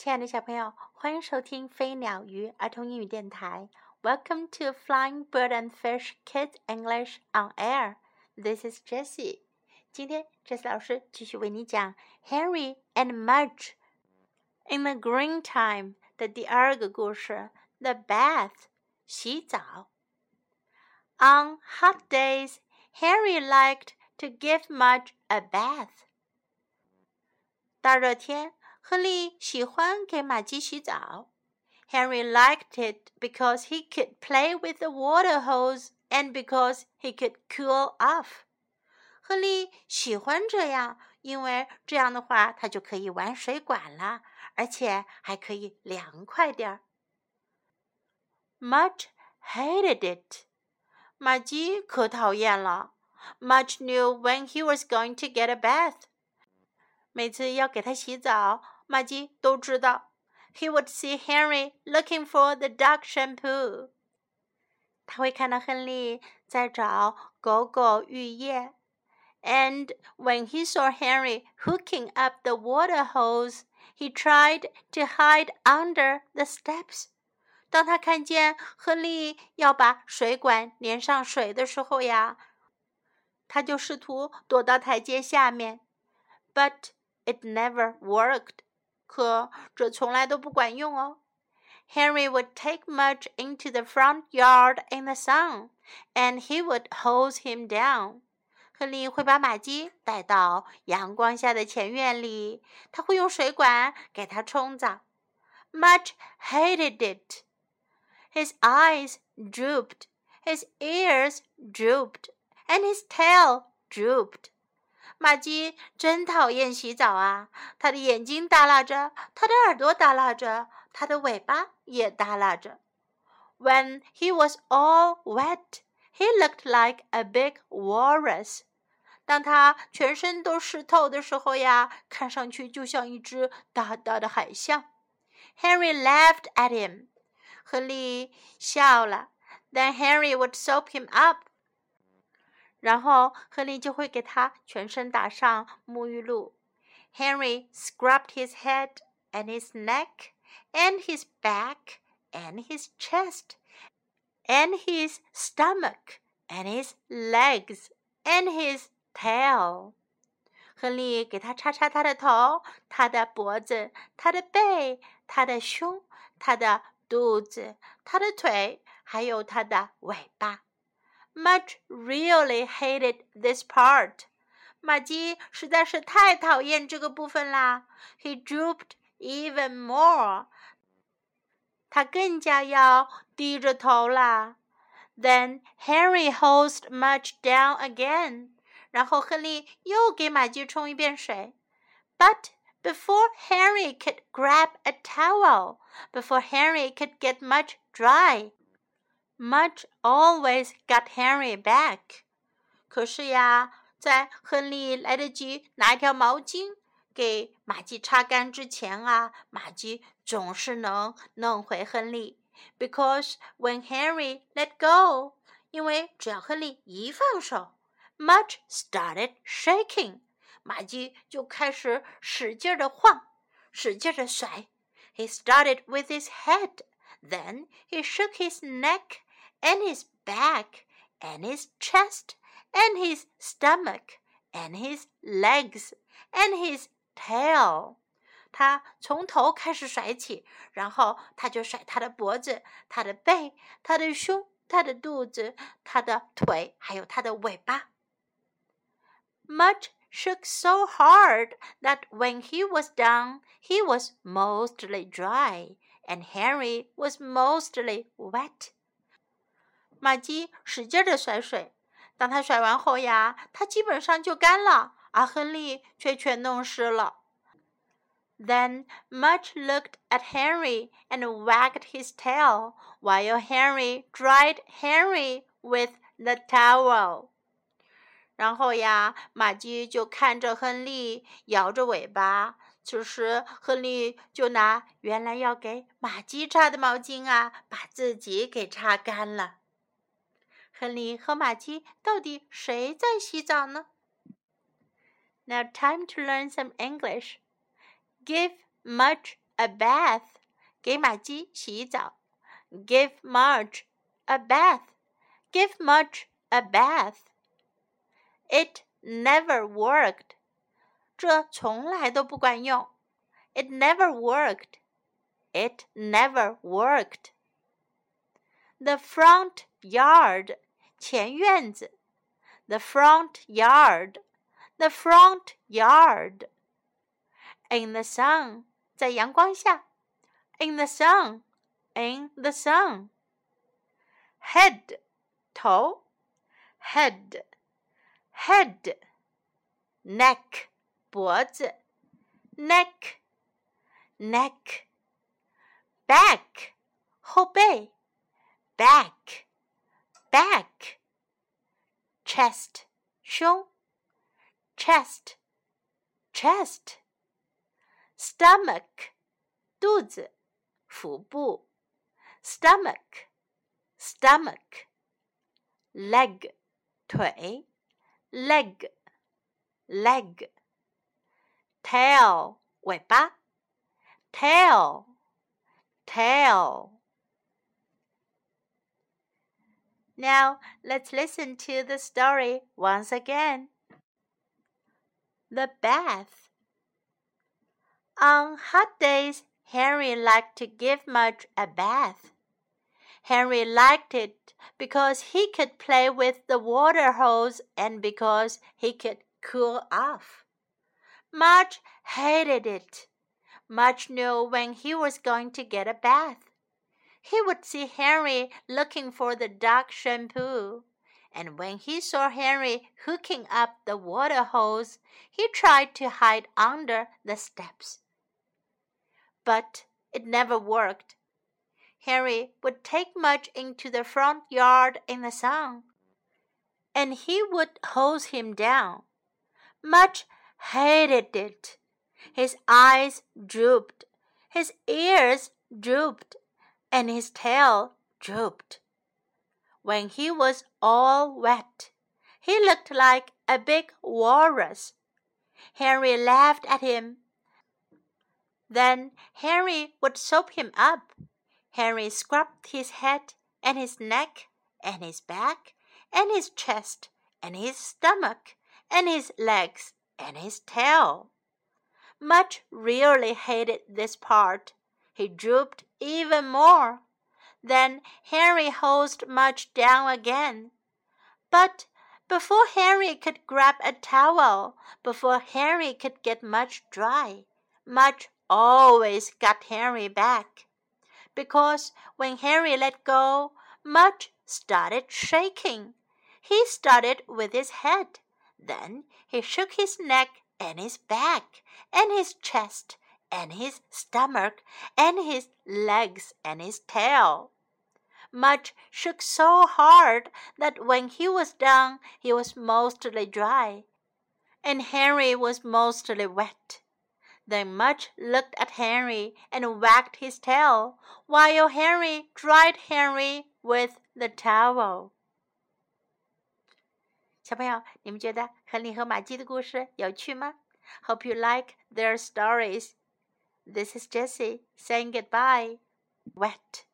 亲爱的小朋友，欢迎收听飞鸟鱼儿童英语电台。Welcome to Flying Bird and Fish Kids English on Air. This is Jessie. 今天，Jessie 老师继续为你讲 Henry and Mudge in the Green Time Bath 洗澡。On Bath hot days, Henry liked to give Mudge a bath. 大热天。Henry liked it because he could play with the water hose and because he could cool off. 亨利喜欢这样，因为这样的话他就可以玩水管啦，而且还可以凉快点儿。Mudge hated it. Mudge knew when he was going to get a bath. 每次要给他洗澡。玛姬都知道。He would see Henry looking for the dog shampoo。他会看到亨利在找狗狗浴液。And when he saw Henry hooking up the water hose, he tried to hide under the steps. 当他看见亨利要把水管连上水的时候呀，他就试图躲到台阶下面。But it never worked. 可这从来都不管用哦。Henry would take Mudge into the front yard in the sun, and he would hose him down. 亨利会把玛姬带到阳光下的前院里，他会用水管给他冲澡。Mudge hated it. His eyes drooped, his ears drooped, and his tail drooped. 玛姬真讨厌洗澡啊！她的眼睛耷拉着，她的耳朵耷拉着，她的尾巴也耷拉着。When he was all wet, he looked like a big walrus. 当他全身都湿透的时候呀，看上去就像一只大大的海象。Henry laughed at him. 亨利笑了。Then Henry would soap him up. 然后亨利就会给他全身打上沐浴露。Henry scrubbed his head and his neck and his back and his chest and his stomach and his legs and his tail。亨利给他擦擦他的头、他的脖子、他的背、他的胸、他的肚子、他的腿，还有他的尾巴。Mudge really hated this part. 马基实在是太讨厌这个部分啦。He drooped even more. 他更加要低着头啦。Then Henry hosed Mudge down again. 然后亨利又给马基冲一遍水。But before Henry could grab a towel, before Henry could get Mudge dry, Mudge always got Henry back。可是呀，在亨利来得及拿一条毛巾给玛姬擦干之前啊，玛姬总是能弄回亨利。Because when Henry let go，因为只要亨利一放手，Mudge started shaking，玛姬就开始使劲的晃，使劲的甩。He started with his head, then he shook his neck and his back, and his chest, and his stomach, and his legs, and his tail. 他从头开始甩起，然后他就甩他的脖子、他的背、他的胸、他的肚子、他的腿，还有他的尾巴。Mudge shook so hard that when he was down, he was mostly dry, and Henry was mostly wet. 玛姬使劲的甩水，当他甩完后呀，他基本上就干了，而亨利却全弄湿了。Then Mudge looked at Henry and wagged his tail, while Henry dried Henry with the towel. 然后呀，玛姬就看着亨利摇着尾巴。此时，亨利就拿原来要给玛姬擦的毛巾啊，把自己给擦干了。亨利和玛姬到底谁在洗澡呢？Now time to learn some English. Give Mudge a bath. give Mudge a bath. Give Mudge a bath. It never worked. 这从来都不管用。It never worked. It never worked. The front yard 前院子。The front yard. The front yard. In the sun. 在阳光下，in the sun, in the sun. Head, 头，head, head. Neck, 脖子，neck, neck. Back, 后背，back, back. Chest, 胸，chest, chest stomach 肚子，腹部，stomach stomach leg 腿，leg leg tail 尾巴，tail tail Now let's listen to the story once again. The bath on hot days, Henry liked to give Mudge a bath. Henry liked it because he could play with the water hose and because he could cool off. Mudge hated it. Mudge knew when he was going to get a bath. He would see Henry looking for the dog shampoo, and when he saw Henry hooking up the water hose, he tried to hide under the steps but it never worked. Henry would take Mudge into the front yard in the sun, and he would hose him down. Mudge hated it. His eyes drooped, his ears drooped, and his tail drooped. When he was all wet, he looked like a big walrus. Henry laughed at him then Henry would soap him up. Henry scrubbed his head and his neck and his back and his chest and his stomach and his legs and his tail. Mudge really hated this part. He drooped even more. Then Henry hosed Mudge down again. But before Henry could grab a towel, before Henry could get Mudge dry, Mudge always got Henry back. Because when Henry let go, Mudge started shaking. He started with his head. Then he shook his neck and his back and his chest and his stomach and his legs and his tail. Mudge shook so hard that when he was done, he was mostly dry, and Henry was mostly wet. Then Mudge looked at Henry and wagged his tail, while Henry dried Henry with the towel. 小朋友，你们觉得亨利和玛姬的故事有趣吗？Hope you like their stories. This is Jessie saying goodbye. Wet.